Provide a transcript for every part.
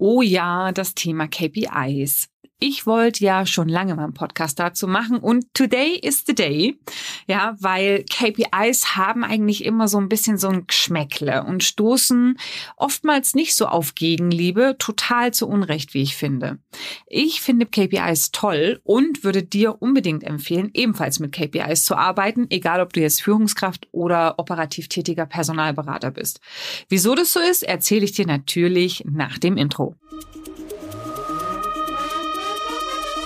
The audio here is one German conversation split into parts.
Oh ja, das Thema KPIs. Ich wollte ja schon lange mal einen Podcast dazu machen und today is the day. Ja, weil KPIs haben eigentlich immer so ein bisschen so ein Geschmäckle und stoßen oftmals nicht so auf Gegenliebe, total zu Unrecht, wie ich finde. Ich finde KPIs toll und würde dir unbedingt empfehlen, ebenfalls mit KPIs zu arbeiten, egal ob du jetzt Führungskraft oder operativ tätiger Personalberater bist. Wieso das so ist, erzähle ich dir natürlich nach dem Intro.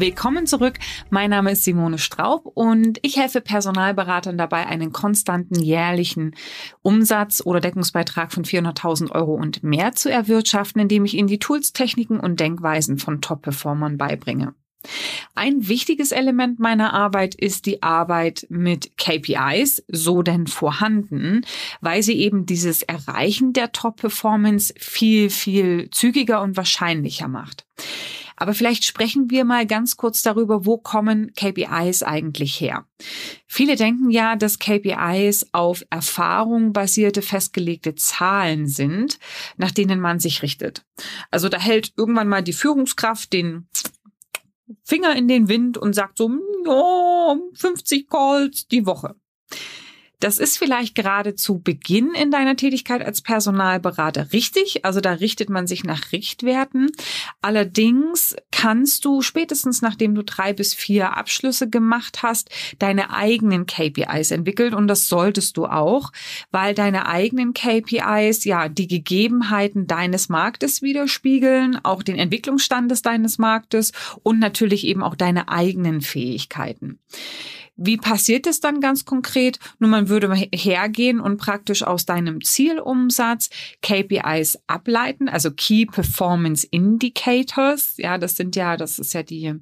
Willkommen zurück. Mein Name ist Simone Straub und ich helfe Personalberatern dabei, einen konstanten jährlichen Umsatz oder Deckungsbeitrag von 400.000 Euro und mehr zu erwirtschaften, indem ich ihnen die Tools, Techniken und Denkweisen von Top-Performern beibringe. Ein wichtiges Element meiner Arbeit ist die Arbeit mit KPIs, so denn vorhanden, weil sie eben dieses Erreichen der Top-Performance viel, viel zügiger und wahrscheinlicher macht. Aber vielleicht sprechen wir mal ganz kurz darüber, wo kommen KPIs eigentlich her? Viele denken ja, dass KPIs auf Erfahrung basierte festgelegte Zahlen sind, nach denen man sich richtet. Also da hält irgendwann mal die Führungskraft den Finger in den Wind und sagt so, oh, 50 Calls die Woche. Das ist vielleicht gerade zu Beginn in deiner Tätigkeit als Personalberater richtig. Also da richtet man sich nach Richtwerten. Allerdings kannst du spätestens nachdem du drei bis vier Abschlüsse gemacht hast, deine eigenen KPIs entwickeln. Und das solltest du auch, weil deine eigenen KPIs ja die Gegebenheiten deines Marktes widerspiegeln, auch den Entwicklungsstandes deines Marktes und natürlich eben auch deine eigenen Fähigkeiten. Wie passiert es dann ganz konkret? Nun, man würde hergehen und praktisch aus deinem Zielumsatz KPIs ableiten, also Key Performance Indicators. Ja, das sind ja, das ist ja die,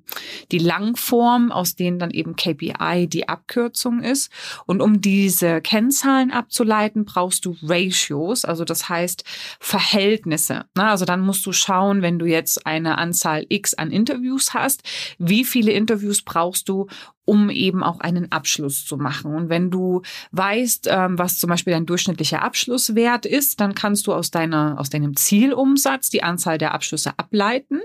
die Langform, aus denen dann eben KPI die Abkürzung ist. Und um diese Kennzahlen abzuleiten, brauchst du Ratios, also das heißt Verhältnisse. Also dann musst du schauen, wenn du jetzt eine Anzahl X an Interviews hast, wie viele Interviews brauchst du, um eben auch einen Abschluss zu machen. Und wenn du weißt, ähm, was zum Beispiel dein durchschnittlicher Abschlusswert ist, dann kannst du aus deiner, aus deinem Zielumsatz die Anzahl der Abschlüsse ableiten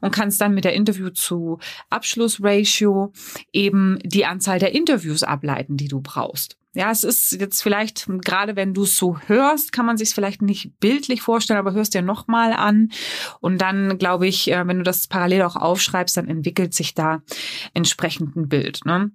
und kannst dann mit der Interview zu Abschlussratio eben die Anzahl der Interviews ableiten, die du brauchst. Ja, es ist jetzt vielleicht, gerade wenn du es so hörst, kann man sich es vielleicht nicht bildlich vorstellen, aber hörst dir nochmal an. Und dann, glaube ich, äh, wenn du das parallel auch aufschreibst, dann entwickelt sich da entsprechend ein Bild. Ne?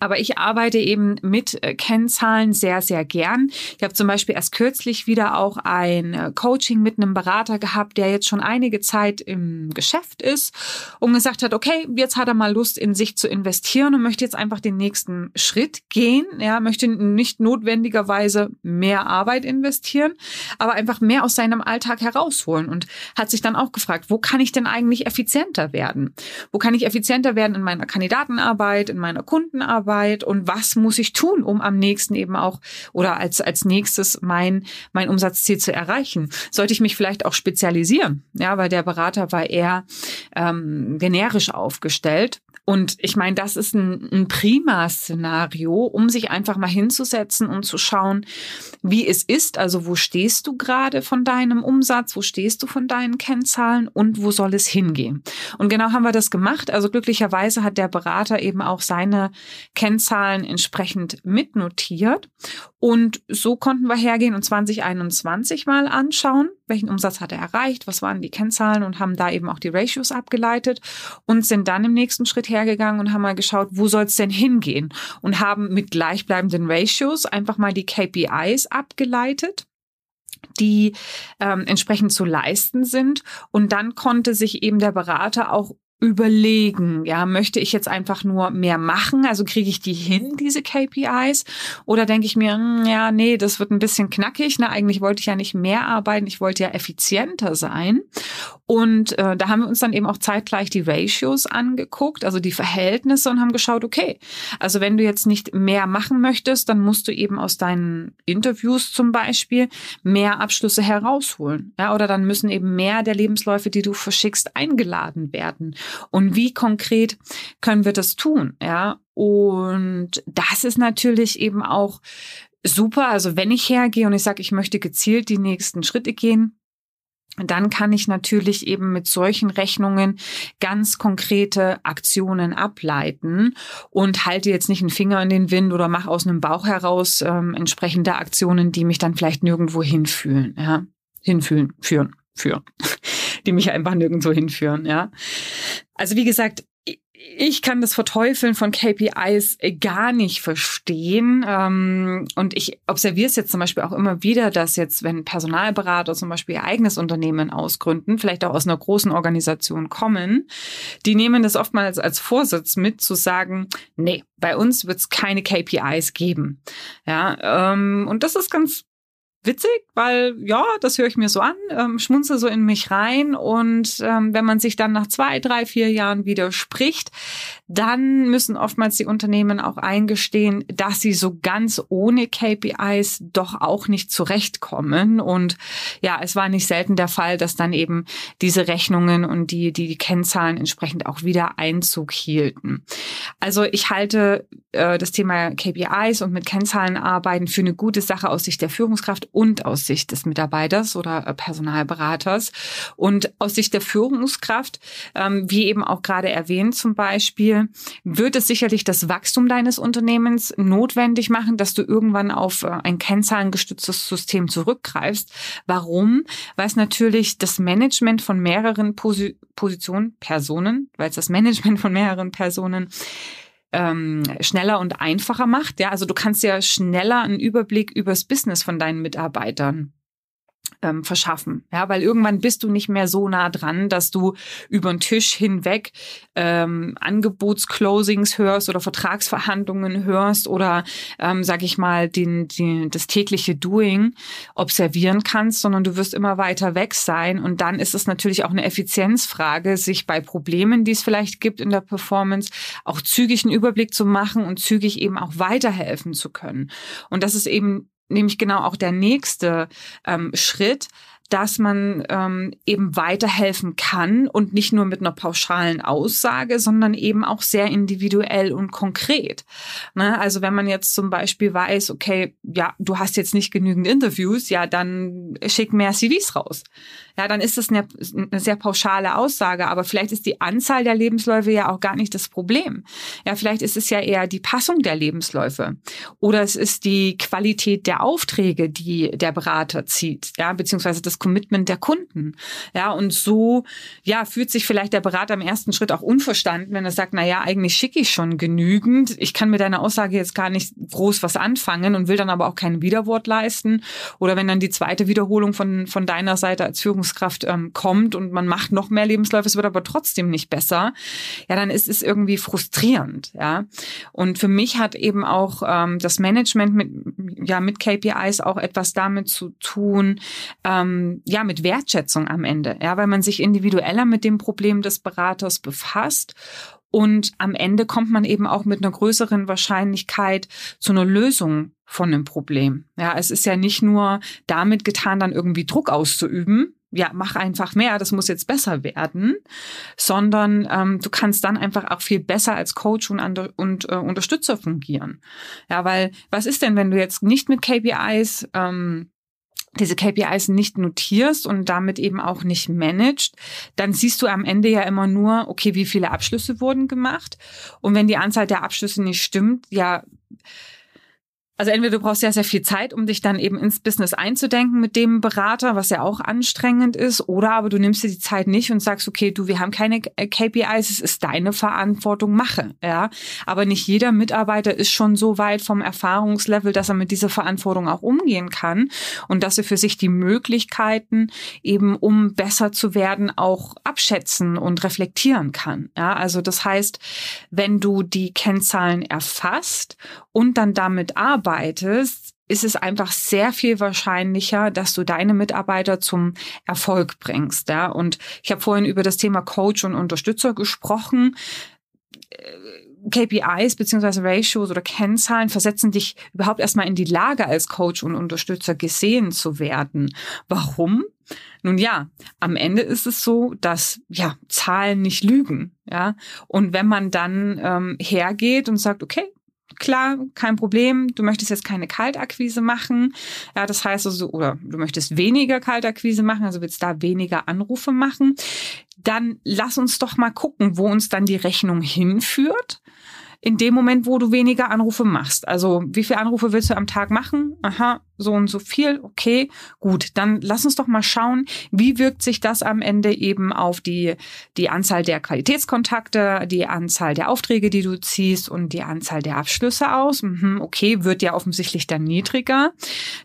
Aber ich arbeite eben mit äh, Kennzahlen sehr, sehr gern. Ich habe zum Beispiel erst kürzlich wieder auch ein äh, Coaching mit einem Berater gehabt, der jetzt schon einige Zeit im Geschäft ist und gesagt hat, okay, jetzt hat er mal Lust, in sich zu investieren und möchte jetzt einfach den nächsten Schritt gehen. Ja, möchte nicht notwendigerweise mehr Arbeit investieren, aber einfach mehr aus seinem Alltag herausholen und hat sich dann auch gefragt, wo kann ich denn eigentlich effizienter werden? Wo kann ich effizienter werden in meiner Kandidatenarbeit, in meiner Kundenarbeit? Zusammenarbeit und was muss ich tun, um am nächsten eben auch oder als, als nächstes mein, mein Umsatzziel zu erreichen? Sollte ich mich vielleicht auch spezialisieren? Ja, weil der Berater war eher ähm, generisch aufgestellt. Und ich meine, das ist ein, ein prima Szenario, um sich einfach mal hinzusetzen und zu schauen, wie es ist. Also wo stehst du gerade von deinem Umsatz? Wo stehst du von deinen Kennzahlen? Und wo soll es hingehen? Und genau haben wir das gemacht. Also glücklicherweise hat der Berater eben auch seine Kennzahlen entsprechend mitnotiert. Und so konnten wir hergehen und 2021 mal anschauen, welchen Umsatz hat er erreicht, was waren die Kennzahlen und haben da eben auch die Ratios abgeleitet und sind dann im nächsten Schritt hergegangen und haben mal geschaut, wo soll es denn hingehen und haben mit gleichbleibenden Ratios einfach mal die KPIs abgeleitet die ähm, entsprechend zu leisten sind. Und dann konnte sich eben der Berater auch überlegen, ja, möchte ich jetzt einfach nur mehr machen? Also kriege ich die hin, diese KPIs? Oder denke ich mir, hm, ja, nee, das wird ein bisschen knackig. Ne? Eigentlich wollte ich ja nicht mehr arbeiten, ich wollte ja effizienter sein. Und äh, da haben wir uns dann eben auch zeitgleich die Ratios angeguckt, also die Verhältnisse und haben geschaut, okay, also wenn du jetzt nicht mehr machen möchtest, dann musst du eben aus deinen Interviews zum Beispiel mehr Abschlüsse herausholen. Ja, oder dann müssen eben mehr der Lebensläufe, die du verschickst, eingeladen werden. Und wie konkret können wir das tun? Ja, und das ist natürlich eben auch super. Also wenn ich hergehe und ich sage, ich möchte gezielt die nächsten Schritte gehen, dann kann ich natürlich eben mit solchen Rechnungen ganz konkrete Aktionen ableiten und halte jetzt nicht einen Finger in den Wind oder mache aus einem Bauch heraus ähm, entsprechende Aktionen, die mich dann vielleicht nirgendwo hinfühlen, ja, hinfühlen, führen, führen die mich einfach nirgendwo hinführen, ja. Also wie gesagt, ich kann das Verteufeln von KPIs gar nicht verstehen. Ähm, und ich observiere es jetzt zum Beispiel auch immer wieder, dass jetzt, wenn Personalberater zum Beispiel ihr eigenes Unternehmen ausgründen, vielleicht auch aus einer großen Organisation kommen, die nehmen das oftmals als Vorsitz mit, zu sagen, nee, bei uns wird es keine KPIs geben. Ja, ähm, und das ist ganz witzig, weil ja, das höre ich mir so an, ähm, schmunze so in mich rein und ähm, wenn man sich dann nach zwei, drei, vier Jahren widerspricht, dann müssen oftmals die Unternehmen auch eingestehen, dass sie so ganz ohne KPIs doch auch nicht zurechtkommen und ja, es war nicht selten der Fall, dass dann eben diese Rechnungen und die, die, Kennzahlen entsprechend auch wieder Einzug hielten. Also ich halte äh, das Thema KPIs und mit Kennzahlen arbeiten für eine gute Sache aus Sicht der Führungskraft und aus Sicht des Mitarbeiters oder äh, Personalberaters. Und aus Sicht der Führungskraft, ähm, wie eben auch gerade erwähnt zum Beispiel, wird es sicherlich das Wachstum deines Unternehmens notwendig machen, dass du irgendwann auf äh, ein kennzahlengestütztes System zurückgreifst. Warum? Weil es natürlich das Management von mehreren Posi Positionen, Personen, weil es das Management von mehreren Personen ähm, schneller und einfacher macht. Ja, also du kannst ja schneller einen Überblick übers Business von deinen Mitarbeitern ähm, verschaffen. Ja, weil irgendwann bist du nicht mehr so nah dran, dass du über den Tisch hinweg ähm, Angebotsclosings hörst oder Vertragsverhandlungen hörst oder ähm, sag ich mal den, den, das tägliche Doing observieren kannst, sondern du wirst immer weiter weg sein und dann ist es natürlich auch eine Effizienzfrage, sich bei Problemen, die es vielleicht gibt in der Performance, auch zügig einen Überblick zu machen und zügig eben auch weiterhelfen zu können. Und das ist eben nämlich genau auch der nächste ähm, Schritt, dass man ähm, eben weiterhelfen kann und nicht nur mit einer pauschalen Aussage, sondern eben auch sehr individuell und konkret. Ne? Also wenn man jetzt zum Beispiel weiß, okay, ja, du hast jetzt nicht genügend Interviews, ja, dann schick mehr CVs raus. Ja, dann ist das eine, eine sehr pauschale Aussage, aber vielleicht ist die Anzahl der Lebensläufe ja auch gar nicht das Problem. Ja, vielleicht ist es ja eher die Passung der Lebensläufe oder es ist die Qualität der Aufträge, die der Berater zieht, ja, beziehungsweise das Commitment der Kunden. Ja, und so, ja, fühlt sich vielleicht der Berater im ersten Schritt auch unverstanden, wenn er sagt, na ja, eigentlich schicke ich schon genügend. Ich kann mit deiner Aussage jetzt gar nicht groß was anfangen und will dann aber auch kein Widerwort leisten. Oder wenn dann die zweite Wiederholung von, von deiner Seite als Führungskraft ähm, kommt und man macht noch mehr Lebensläufe, es wird aber trotzdem nicht besser, ja, dann ist es irgendwie frustrierend, ja. Und für mich hat eben auch ähm, das Management mit, ja, mit KPIs auch etwas damit zu tun, ähm, ja, mit Wertschätzung am Ende, ja, weil man sich individueller mit dem Problem des Beraters befasst und am Ende kommt man eben auch mit einer größeren Wahrscheinlichkeit zu einer Lösung von einem Problem. Ja, es ist ja nicht nur damit getan, dann irgendwie Druck auszuüben. Ja, mach einfach mehr, das muss jetzt besser werden, sondern ähm, du kannst dann einfach auch viel besser als Coach und, und äh, Unterstützer fungieren. Ja, weil was ist denn, wenn du jetzt nicht mit KPIs ähm, diese KPIs nicht notierst und damit eben auch nicht managst, dann siehst du am Ende ja immer nur, okay, wie viele Abschlüsse wurden gemacht. Und wenn die Anzahl der Abschlüsse nicht stimmt, ja, Also entweder du brauchst sehr, sehr viel Zeit, um dich dann eben ins Business einzudenken mit dem Berater, was ja auch anstrengend ist, oder aber du nimmst dir die Zeit nicht und sagst, okay, du, wir haben keine KPIs, es ist deine Verantwortung, mache, ja. Aber nicht jeder Mitarbeiter ist schon so weit vom Erfahrungslevel, dass er mit dieser Verantwortung auch umgehen kann und dass er für sich die Möglichkeiten eben, um besser zu werden, auch abschätzen und reflektieren kann, ja. Also das heißt, wenn du die Kennzahlen erfasst und dann damit arbeitest, arbeitest, ist es einfach sehr viel wahrscheinlicher, dass du deine Mitarbeiter zum Erfolg bringst. Ja? Und ich habe vorhin über das Thema Coach und Unterstützer gesprochen. KPIs beziehungsweise Ratios oder Kennzahlen versetzen dich überhaupt erstmal in die Lage, als Coach und Unterstützer gesehen zu werden. Warum? Nun ja, am Ende ist es so, dass ja Zahlen nicht lügen, ja. Und wenn man dann ähm, hergeht und sagt, okay, klar, kein Problem. Du möchtest jetzt keine Kaltakquise machen. Ja, das heißt also, oder du möchtest weniger Kaltakquise machen, also willst da weniger Anrufe machen. Dann lass uns doch mal gucken, wo uns dann die Rechnung hinführt in dem Moment, wo du weniger Anrufe machst. Also wie viele Anrufe willst du am Tag machen? Aha, so und so viel. Okay, gut. Dann lass uns doch mal schauen, wie wirkt sich das am Ende eben auf die, die Anzahl der Qualitätskontakte, die Anzahl der Aufträge, die du ziehst und die Anzahl der Abschlüsse aus. Mhm, okay, wird ja offensichtlich dann niedriger.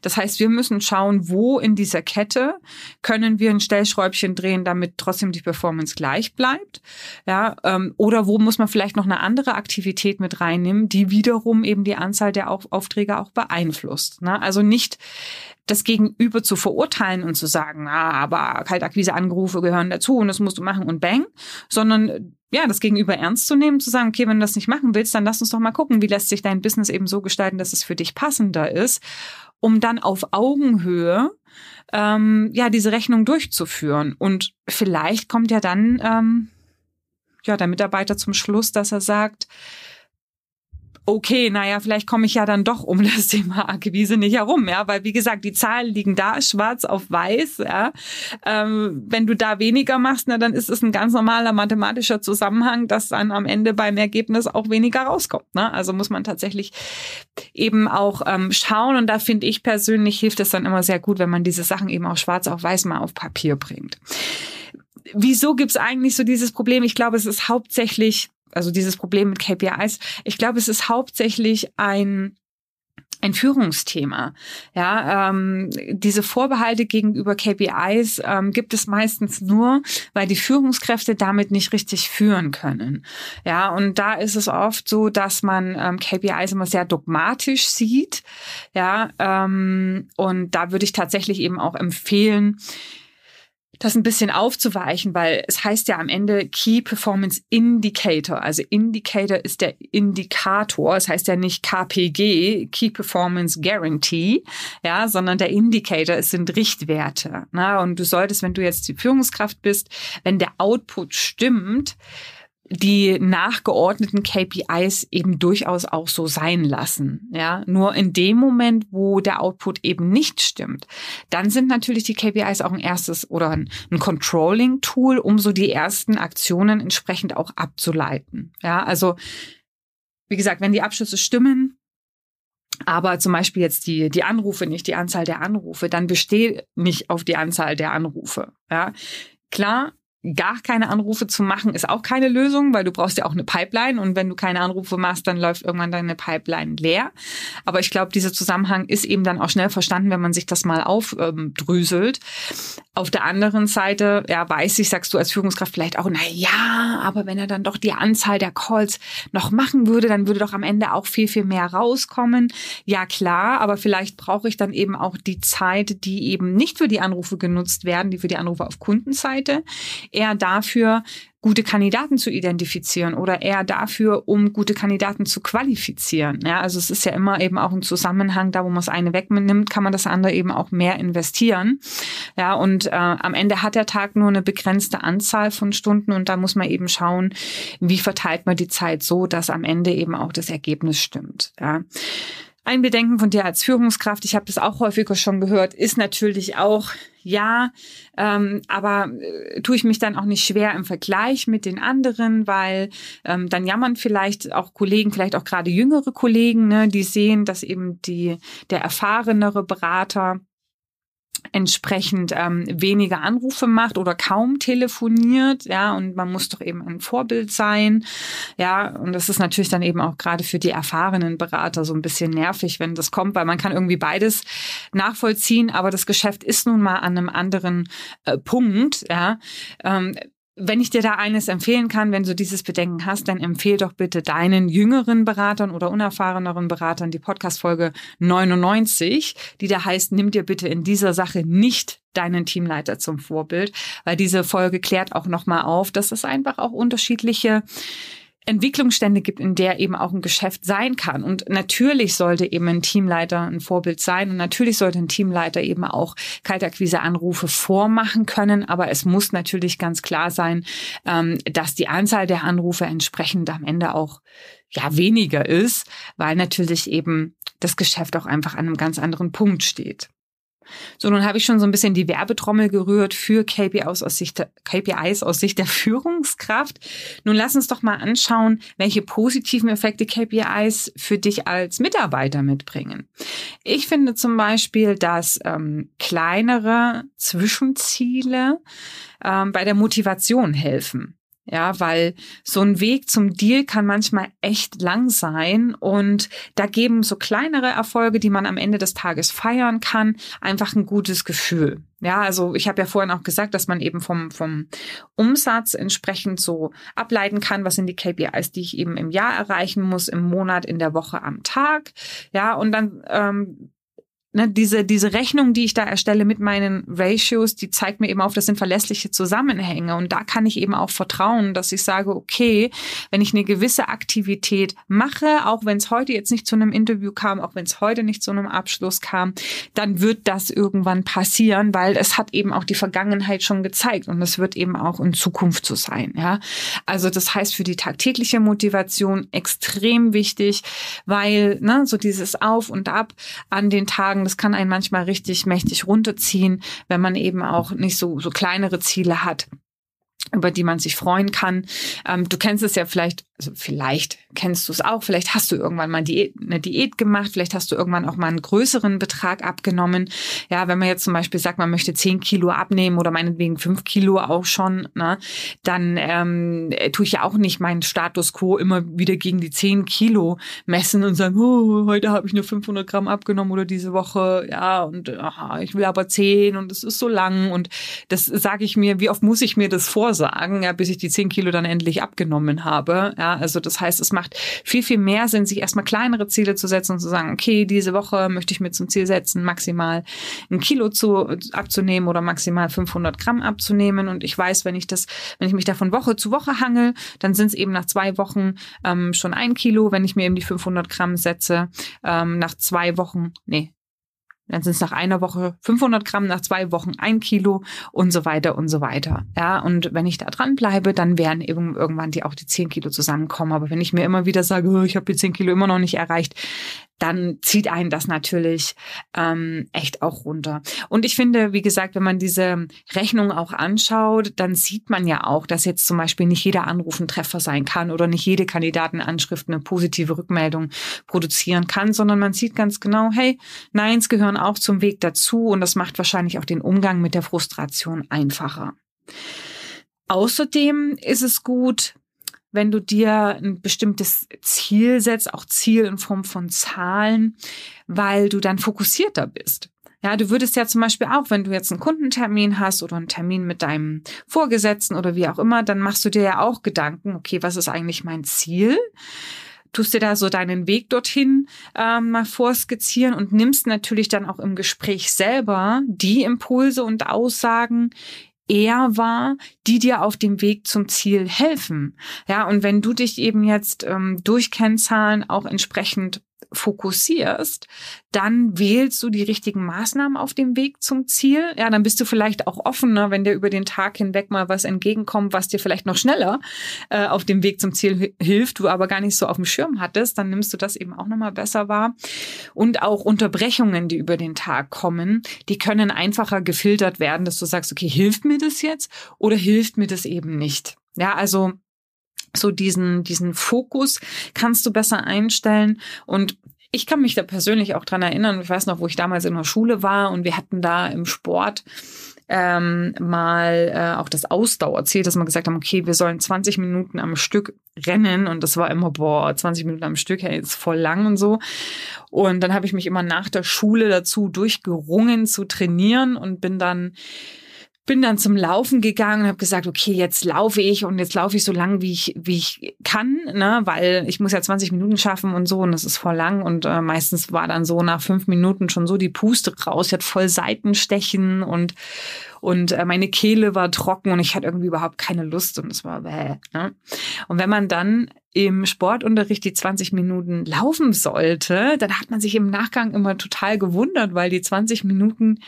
Das heißt, wir müssen schauen, wo in dieser Kette können wir ein Stellschräubchen drehen, damit trotzdem die Performance gleich bleibt. Ja, ähm, oder wo muss man vielleicht noch eine andere Aktivität mit reinnehmen, die wiederum eben die Anzahl der Aufträge auch beeinflusst. Ne? Also nicht nicht das Gegenüber zu verurteilen und zu sagen, ah, aber Kaltakquise-Anrufe gehören dazu und das musst du machen und bang, sondern ja, das Gegenüber ernst zu nehmen, zu sagen, okay, wenn du das nicht machen willst, dann lass uns doch mal gucken, wie lässt sich dein Business eben so gestalten, dass es für dich passender ist, um dann auf Augenhöhe ähm, ja diese Rechnung durchzuführen. Und vielleicht kommt ja dann ähm, ja der Mitarbeiter zum Schluss, dass er sagt, okay, naja, vielleicht komme ich ja dann doch um das Thema Akquise nicht herum, ja, weil wie gesagt, die Zahlen liegen da schwarz auf weiß, ja. Ähm, wenn du da weniger machst, na, dann ist es ein ganz normaler mathematischer Zusammenhang, dass dann am Ende beim Ergebnis auch weniger rauskommt. Ne? Also muss man tatsächlich eben auch ähm, schauen und da finde ich persönlich hilft es dann immer sehr gut, wenn man diese Sachen eben auch schwarz auf weiß mal auf Papier bringt. Wieso gibt's eigentlich so dieses Problem? Ich glaube, es ist hauptsächlich also dieses Problem mit KPIs, ich glaube, es ist hauptsächlich ein ein Führungsthema. Ja, ähm, diese Vorbehalte gegenüber KPIs ähm, gibt es meistens nur, weil die Führungskräfte damit nicht richtig führen können. Ja, und da ist es oft so, dass man ähm, KPIs immer sehr dogmatisch sieht. Ja, ähm, und da würde ich tatsächlich eben auch empfehlen, das ein bisschen aufzuweichen, weil es heißt ja am Ende Key Performance Indicator. Also Indicator ist der Indikator. Es heißt ja nicht KPG, Key Performance Guarantee, ja, sondern der Indicator, es sind Richtwerte. Na, und du solltest, wenn du jetzt die Führungskraft bist, wenn der Output stimmt, die nachgeordneten KPIs eben durchaus auch so sein lassen. Ja, nur in dem Moment, wo der Output eben nicht stimmt, dann sind natürlich die KPIs auch ein erstes oder ein, ein Controlling-Tool, um so die ersten Aktionen entsprechend auch abzuleiten. Ja, also wie gesagt, wenn die Abschlüsse stimmen, aber zum Beispiel jetzt die, die Anrufe nicht, die Anzahl der Anrufe, dann besteht nicht auf die Anzahl der Anrufe. Ja, klar, gar keine Anrufe zu machen, ist auch keine Lösung, weil du brauchst ja auch eine Pipeline und wenn du keine Anrufe machst, dann läuft irgendwann deine Pipeline leer. Aber ich glaube, dieser Zusammenhang ist eben dann auch schnell verstanden, wenn man sich das mal aufdröselt. Auf der anderen Seite, ja, weiß ich, sagst du als Führungskraft vielleicht auch, na ja, aber wenn er dann doch die Anzahl der Calls noch machen würde, dann würde doch am Ende auch viel, viel mehr rauskommen. Ja, klar, aber vielleicht brauche ich dann eben auch die Zeit, die eben nicht für die Anrufe genutzt werden, die für die Anrufe auf Kundenseite, eher dafür, gute Kandidaten zu identifizieren oder eher dafür, um gute Kandidaten zu qualifizieren. Ja, also es ist ja immer eben auch ein Zusammenhang, da wo man das eine wegnimmt, kann man das andere eben auch mehr investieren. Ja, und äh, am Ende hat der Tag nur eine begrenzte Anzahl von Stunden und da muss man eben schauen, wie verteilt man die Zeit so, dass am Ende eben auch das Ergebnis stimmt. Ja. Ein Bedenken von dir als Führungskraft, ich habe das auch häufiger schon gehört, ist natürlich auch, ja, ähm, aber äh, tue ich mich dann auch nicht schwer im Vergleich mit den anderen, weil ähm, dann jammern vielleicht auch Kollegen, vielleicht auch gerade jüngere Kollegen, ne, die sehen, dass eben die der erfahrenere Berater entsprechend ähm, weniger Anrufe macht oder kaum telefoniert, ja, und man muss doch eben ein Vorbild sein, ja, und das ist natürlich dann eben auch gerade für die erfahrenen Berater so ein bisschen nervig, wenn das kommt, weil man kann irgendwie beides nachvollziehen, aber das Geschäft ist nun mal an einem anderen äh, Punkt, ja. Ähm, wenn ich dir da eines empfehlen kann, wenn du dieses Bedenken hast, dann empfehl doch bitte deinen jüngeren Beratern oder unerfahreneren Beratern die Podcast-Folge 99, die da heißt, nimm dir bitte in dieser Sache nicht deinen Teamleiter zum Vorbild, weil diese Folge klärt auch nochmal auf, dass es einfach auch unterschiedliche Entwicklungsstände gibt, in der eben auch ein Geschäft sein kann. Und natürlich sollte eben ein Teamleiter ein Vorbild sein und natürlich sollte ein Teamleiter eben auch Kaltakquise-Anrufe vormachen können. Aber es muss natürlich ganz klar sein, ähm, dass die Anzahl der Anrufe entsprechend am Ende auch ja weniger ist, weil natürlich eben das Geschäft auch einfach an einem ganz anderen Punkt steht. So, nun habe ich schon so ein bisschen die Werbetrommel gerührt für KPIs aus Sicht der, KPIs aus Sicht der Führungskraft. Nun lass uns doch mal anschauen, welche positiven Effekte KPIs für dich als Mitarbeiter mitbringen. Ich finde zum Beispiel, dass ähm, kleinere Zwischenziele ähm, bei der Motivation helfen. Ja, weil so ein Weg zum Deal kann manchmal echt lang sein und da geben so kleinere Erfolge, die man am Ende des Tages feiern kann, einfach ein gutes Gefühl. Ja, also ich habe ja vorhin auch gesagt, dass man eben vom, vom Umsatz entsprechend so ableiten kann, was sind die KPIs, die ich eben im Jahr erreichen muss, im Monat, in der Woche, am Tag. Ja, und dann ähm, ne, diese, diese Rechnung, die ich da erstelle mit meinen Ratios, die zeigt mir eben auf, das sind verlässliche Zusammenhänge. Und da kann ich eben auch vertrauen, dass ich sage, okay, wenn ich eine gewisse Aktivität mache, auch wenn es heute jetzt nicht zu einem Interview kam, auch wenn es heute nicht zu einem Abschluss kam, dann wird das irgendwann passieren, weil es hat eben auch die Vergangenheit schon gezeigt und es wird eben auch in Zukunft so sein. Ja, also das heißt für die tagtägliche Motivation extrem wichtig, weil ne, so dieses Auf und Ab an den Tagen das kann einen manchmal richtig mächtig runterziehen, wenn man eben auch nicht so, so kleinere Ziele hat über die man sich freuen kann. Ähm, du kennst es ja vielleicht also vielleicht kennst du es auch, vielleicht hast du irgendwann mal eine Diät gemacht, vielleicht hast du irgendwann auch mal einen größeren Betrag abgenommen. Ja, wenn man jetzt zum Beispiel sagt, man möchte zehn Kilo abnehmen oder meinetwegen fünf Kilo auch schon, ne, dann ähm, tue ich ja auch nicht meinen Status quo immer wieder gegen die zehn Kilo messen und sagen, oh, heute habe ich nur 500 Gramm abgenommen oder diese Woche, ja, und aha, ich will aber zehn und es ist so lang. Und das sage ich mir, wie oft muss ich mir das vorsagen, ja, bis ich die zehn Kilo dann endlich abgenommen habe, ja, also das heißt, es macht viel, viel mehr Sinn, sich erstmal kleinere Ziele zu setzen und zu sagen, okay, diese Woche möchte ich mir zum Ziel setzen, maximal ein Kilo zu, abzunehmen oder maximal 500 Gramm abzunehmen. Und ich weiß, wenn ich das, wenn ich mich da von Woche zu Woche hangel, dann sind es eben nach zwei Wochen ähm, schon ein Kilo. Wenn ich mir eben die 500 Gramm setze, ähm, nach zwei Wochen, nee, dann sind es nach einer Woche 500 Gramm, nach zwei Wochen ein Kilo und so weiter und so weiter. Ja, und wenn ich da dran bleibe, dann werden eben irgendwann die auch die 10 Kilo zusammenkommen. Aber wenn ich mir immer wieder sage, oh, ich habe die 10 Kilo immer noch nicht erreicht, dann zieht einen das natürlich ähm, echt auch runter. Und ich finde, wie gesagt, wenn man diese Rechnung auch anschaut, dann sieht man ja auch, dass jetzt zum Beispiel nicht jeder Anruf ein Treffer sein kann oder nicht jede Kandidatenanschrift eine positive Rückmeldung produzieren kann, sondern man sieht ganz genau, hey, Neins gehören auch zum Weg dazu und das macht wahrscheinlich auch den Umgang mit der Frustration einfacher. Außerdem ist es gut, wenn du dir ein bestimmtes Ziel setzt, auch Ziel in Form von Zahlen, weil du dann fokussierter bist. Ja, du würdest ja zum Beispiel auch, wenn du jetzt einen Kundentermin hast oder einen Termin mit deinem Vorgesetzten oder wie auch immer, dann machst du dir ja auch Gedanken, okay, was ist eigentlich mein Ziel? Tust dir da so deinen Weg dorthin ähm, mal vorskizzieren und nimmst natürlich dann auch im Gespräch selber die Impulse und Aussagen, eher wahr, die dir auf dem Weg zum Ziel helfen. Ja, und wenn du dich eben jetzt ähm, durch Kennzahlen auch entsprechend fokussierst, dann wählst du die richtigen Maßnahmen auf dem Weg zum Ziel. Ja, dann bist du vielleicht auch offener, wenn dir über den Tag hinweg mal was entgegenkommt, was dir vielleicht noch schneller äh, auf dem Weg zum Ziel hilft, du aber gar nicht so auf dem Schirm hattest, dann nimmst du das eben auch nochmal besser wahr. Und auch Unterbrechungen, die über den Tag kommen, die können einfacher gefiltert werden, dass du sagst, okay, hilft mir das jetzt oder hilft mir das eben nicht? Ja, also so diesen, diesen Fokus kannst du besser einstellen und ich kann mich da persönlich auch dran erinnern. Ich weiß noch, wo ich damals in der Schule war und wir hatten da im Sport ähm, mal äh, auch das Ausdauerziel, dass wir gesagt haben, okay, wir sollen 20 Minuten am Stück rennen und das war immer, boah, 20 Minuten am Stück, hey, ist voll lang und so. Und dann habe ich mich immer nach der Schule dazu durchgerungen zu trainieren und bin dann bin dann zum Laufen gegangen und habe gesagt, okay, jetzt laufe ich und jetzt laufe ich so lang, wie ich, wie ich kann, ne, weil ich muss ja 20 Minuten schaffen und so und das ist voll lang und äh, meistens war dann so nach fünf Minuten schon so die Puste raus, ich hatte voll Seitenstechen und und äh, meine Kehle war trocken und ich hatte irgendwie überhaupt keine Lust und es war bäh, ne? Und wenn man dann im Sportunterricht die 20 Minuten laufen sollte, dann hat man sich im Nachgang immer total gewundert, weil die 20 Minuten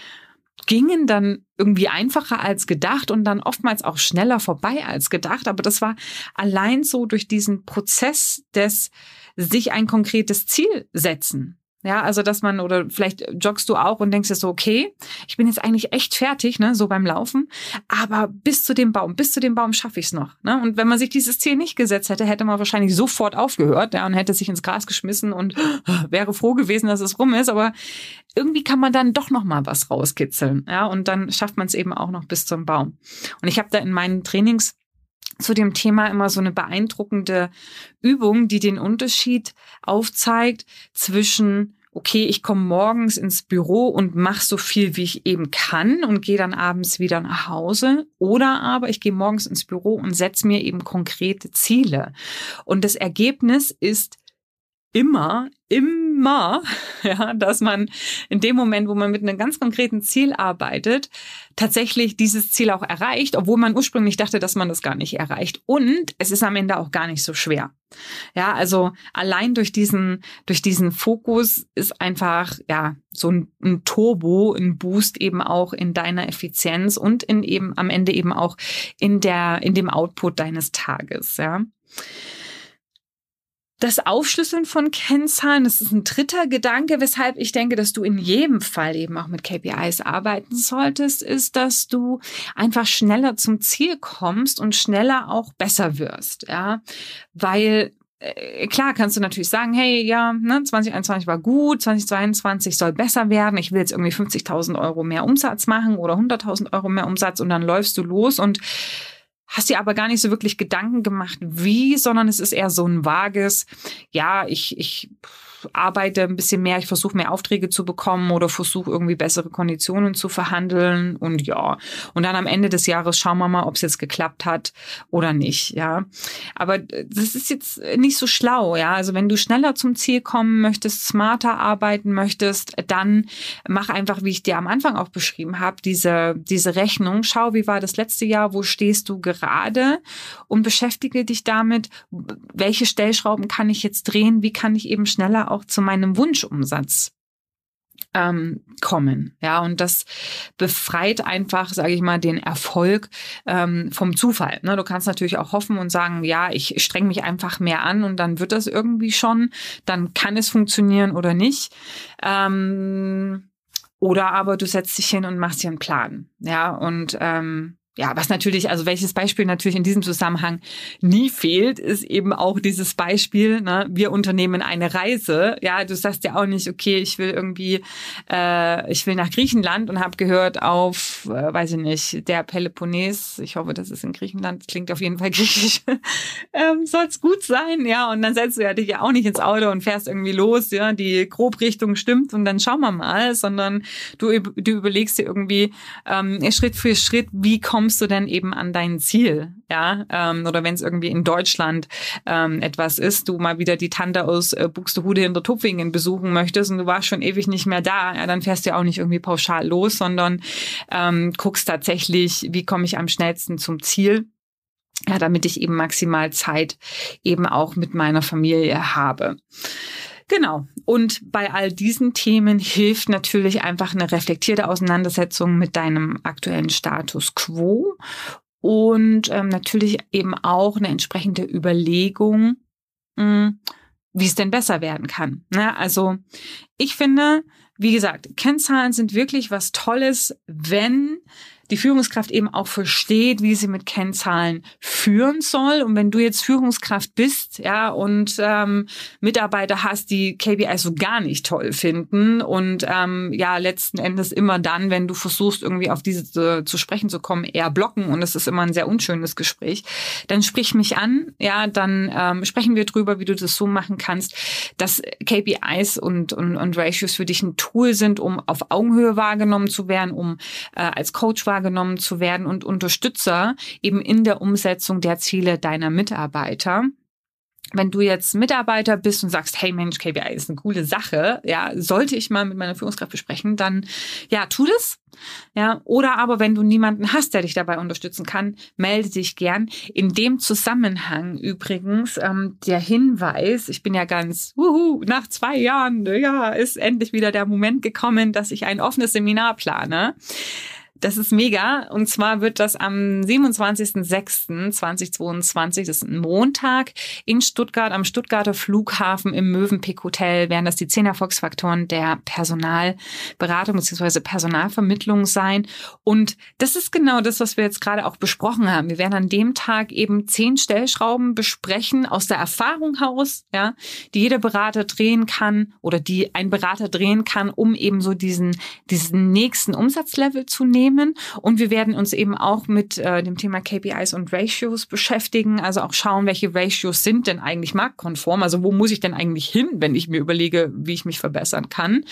gingen dann irgendwie einfacher als gedacht und dann oftmals auch schneller vorbei als gedacht. Aber das war allein so durch diesen Prozess des sich ein konkretes Ziel setzen. Ja, also dass man, oder vielleicht joggst du auch und denkst dir so, okay, ich bin jetzt eigentlich echt fertig, ne, so beim Laufen, aber bis zu dem Baum, bis zu dem Baum schaffe ich es noch. Ne? Und wenn man sich dieses Ziel nicht gesetzt hätte, hätte man wahrscheinlich sofort aufgehört, ja, und hätte sich ins Gras geschmissen und wäre froh gewesen, dass es rum ist. Aber irgendwie kann man dann doch noch mal was rauskitzeln, ja, und dann schafft man es eben auch noch bis zum Baum. Und ich habe da in meinen Trainings zu dem Thema immer so eine beeindruckende Übung, die den Unterschied aufzeigt zwischen okay, ich komme morgens ins Büro und mache so viel, wie ich eben kann und gehe dann abends wieder nach Hause. Oder aber ich gehe morgens ins Büro und setze mir eben konkrete Ziele. Und das Ergebnis ist immer, immer, ja, dass man in dem Moment, wo man mit einem ganz konkreten Ziel arbeitet, tatsächlich dieses Ziel auch erreicht, obwohl man ursprünglich dachte, dass man das gar nicht erreicht. Und es ist am Ende auch gar nicht so schwer. Ja, also allein durch diesen, durch diesen Fokus ist einfach, ja, so ein, ein Turbo, ein Boost eben auch in deiner Effizienz und in eben am Ende eben auch in der, in dem Output deines Tages, ja. Das Aufschlüsseln von Kennzahlen, das ist ein dritter Gedanke, weshalb ich denke, dass du in jedem Fall eben auch mit KPIs arbeiten solltest, ist, dass du einfach schneller zum Ziel kommst und schneller auch besser wirst, ja, weil äh, klar kannst du natürlich sagen, hey, ja, ne, 2021 war gut, 2022 soll besser werden, ich will jetzt irgendwie 50.000 Euro mehr Umsatz machen oder 100.000 Euro mehr Umsatz und dann läufst du los und hast dir aber gar nicht so wirklich Gedanken gemacht, wie, sondern es ist eher so ein vages, ja, ich, ich arbeite ein bisschen mehr, ich versuche mehr Aufträge zu bekommen oder versuche irgendwie bessere Konditionen zu verhandeln und ja. Und dann am Ende des Jahres schauen wir mal, ob es jetzt geklappt hat oder nicht, ja. Aber das ist jetzt nicht so schlau, ja. Also wenn du schneller zum Ziel kommen möchtest, smarter arbeiten möchtest, dann mach einfach, wie ich dir am Anfang auch beschrieben habe, diese, diese Rechnung. Schau, wie war das letzte Jahr, wo stehst du gerade und beschäftige dich damit, welche Stellschrauben kann ich jetzt drehen, wie kann ich eben schneller auch zu meinem Wunschumsatz ähm, kommen. Ja, und das befreit einfach, sage ich mal, den Erfolg ähm, vom Zufall. Ne? Du kannst natürlich auch hoffen und sagen, ja, ich streng mich einfach mehr an und dann wird das irgendwie schon, dann kann es funktionieren oder nicht. Ähm, oder aber du setzt dich hin und machst dir einen Plan. Ja, und ähm, ja, was natürlich, also welches Beispiel natürlich in diesem Zusammenhang nie fehlt, ist eben auch dieses Beispiel, ne, wir unternehmen eine Reise. Ja, du sagst ja auch nicht, okay, ich will irgendwie, äh, ich will nach Griechenland und habe gehört auf, äh, weiß ich nicht, der Peloponnes, ich hoffe, das ist in Griechenland, klingt auf jeden Fall griechisch, ähm, soll es gut sein, ja, und dann setzt du ja dich ja auch nicht ins Auto und fährst irgendwie los, ja, die Grobrichtung stimmt und dann schauen wir mal, sondern du, du überlegst dir irgendwie ähm, Schritt für Schritt, wie kommst kommst du denn eben an dein Ziel? Ja, ähm, oder wenn es irgendwie in Deutschland ähm, etwas ist, du mal wieder die Tante aus äh, Buxtehude hinter Tupfingen besuchen möchtest und du warst schon ewig nicht mehr da, ja, dann fährst du ja auch nicht irgendwie pauschal los, sondern ähm, guckst tatsächlich, wie komme ich am schnellsten zum Ziel ja, damit ich eben maximal Zeit eben auch mit meiner Familie habe. Genau. Und bei all diesen Themen hilft natürlich einfach eine reflektierte Auseinandersetzung mit deinem aktuellen Status quo und ähm, natürlich eben auch eine entsprechende Überlegung, mh, hm, wie es denn besser werden kann. Ne? Also ich finde, wie gesagt, Kennzahlen sind wirklich was Tolles, wenn die Führungskraft eben auch versteht, wie sie mit Kennzahlen führen soll. Und wenn du jetzt Führungskraft bist, ja, und ähm, Mitarbeiter hast, die KPIs so gar nicht toll finden und ähm, ja, letzten Endes immer dann, wenn du versuchst, irgendwie auf diese zu, zu sprechen zu kommen, eher blocken und es ist immer ein sehr unschönes Gespräch, dann sprich mich an, ja, dann ähm, sprechen wir drüber, wie du das so machen kannst, dass KPIs und, und, und Ratios für dich ein Tool sind, um auf Augenhöhe wahrgenommen zu werden, um äh, als Coach wahrgenommen wahrgenommen zu werden und Unterstützer eben in der Umsetzung der Ziele deiner Mitarbeiter wenn du jetzt Mitarbeiter bist und sagst, hey Mensch, KPI ist eine coole Sache, ja, sollte ich mal mit meiner Führungskraft besprechen, dann ja, tu das. Ja, oder aber wenn du niemanden hast, der dich dabei unterstützen kann, melde dich gern. In dem Zusammenhang übrigens ähm, der Hinweis, ich bin ja ganz, wuhu, nach zwei Jahren, ja, ist endlich wieder der Moment gekommen, dass ich ein offenes Seminar plane. Das ist mega. Und zwar wird das am 27.06.2022, das ist ein Montag, in Stuttgart, am Stuttgarter Flughafen im Mövenpick Hotel, werden das die zehn Erfolgsfaktoren der Personalberatung bzw. Personalvermittlung sein. Und das ist genau das, was wir jetzt gerade auch besprochen haben. Wir werden an dem Tag eben zehn Stellschrauben besprechen aus der Erfahrung heraus, ja, die jeder Berater drehen kann oder die ein Berater drehen kann, um eben so diesen, diesen nächsten Umsatzlevel zu nehmen Themen. Und wir werden uns eben auch mit äh, dem Thema KPIs und Ratios beschäftigen. Also auch schauen, welche Ratios sind denn eigentlich marktkonform. Also wo muss ich denn eigentlich hin, wenn ich mir überlege, wie ich mich verbessern kann.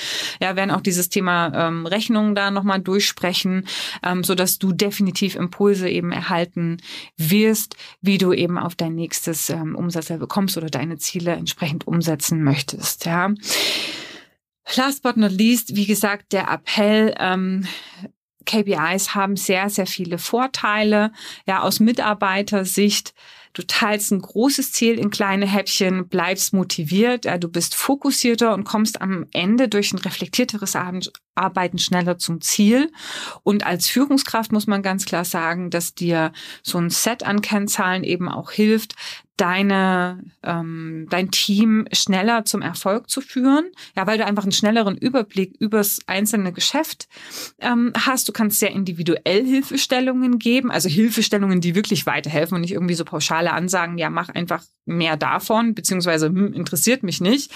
Ja, werden auch dieses Thema ähm, Rechnungen da nochmal durchsprechen, ähm, so dass du definitiv Impulse eben erhalten wirst, wie du eben auf dein nächstes ähm, Umsatzlevel kommst oder deine Ziele entsprechend umsetzen möchtest. Ja. Last but not least, wie gesagt, der Appell, ähm, KPIs haben sehr, sehr viele Vorteile. Ja, aus Mitarbeitersicht Du teilst ein großes Ziel in kleine Häppchen, bleibst motiviert, ja, du bist fokussierter und kommst am Ende durch ein reflektierteres Arbeiten schneller zum Ziel. Und als Führungskraft muss man ganz klar sagen, dass dir so ein Set an Kennzahlen eben auch hilft, deine, ähm, dein Team schneller zum Erfolg zu führen. Ja, weil du einfach einen schnelleren Überblick übers einzelne Geschäft ähm, hast. Du kannst sehr individuell Hilfestellungen geben, also Hilfestellungen, die wirklich weiterhelfen und nicht irgendwie so pauschale Ansagen, ja, mach einfach mehr davon, beziehungsweise hm, interessiert mich nicht.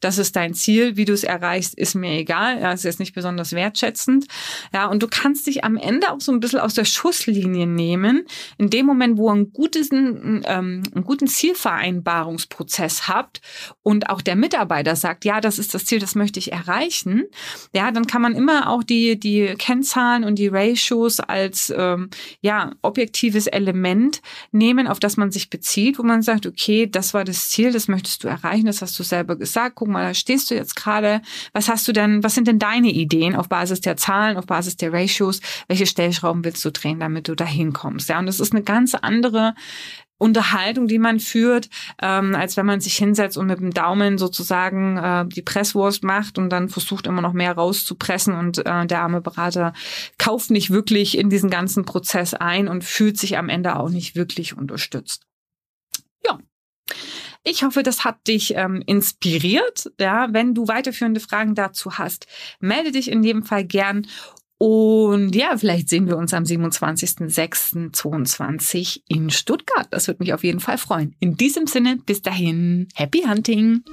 Das ist dein Ziel. Wie du es erreichst, ist mir egal. Ja, ist jetzt nicht besonders wertschätzend. Ja, und du kannst dich am Ende auch so ein bisschen aus der Schusslinie nehmen. In dem Moment, wo ein gutes, ähm, einen guten Zielvereinbarungsprozess habt und auch der Mitarbeiter sagt, ja, das ist das Ziel, das möchte ich erreichen. Ja, dann kann man immer auch die, die Kennzahlen und die Ratios als, ähm, ja, objektives Element nehmen, auf das man sich bezieht, wo man sagt, okay, das war das Ziel, das möchtest du erreichen, das hast du selber gesagt. Guck mal, da stehst du jetzt gerade. Was hast du denn, was sind denn deine Ideen auf Basis der Zahlen, auf Basis der Ratios? Welche Stellschrauben willst du drehen, damit du da hinkommst? Ja, und das ist eine ganz andere Unterhaltung, die man führt, ähm, als wenn man sich hinsetzt und mit dem Daumen sozusagen äh, die Presswurst macht und dann versucht immer noch mehr rauszupressen und äh, der arme Berater kauft nicht wirklich in diesen ganzen Prozess ein und fühlt sich am Ende auch nicht wirklich unterstützt. Ich hoffe, das hat dich ähm, inspiriert. Ja, wenn du weiterführende Fragen dazu hast, melde dich in jedem Fall gern. Und ja, vielleicht sehen wir uns am 27.06.22 in Stuttgart. Das würde mich auf jeden Fall freuen. In diesem Sinne, bis dahin, happy hunting!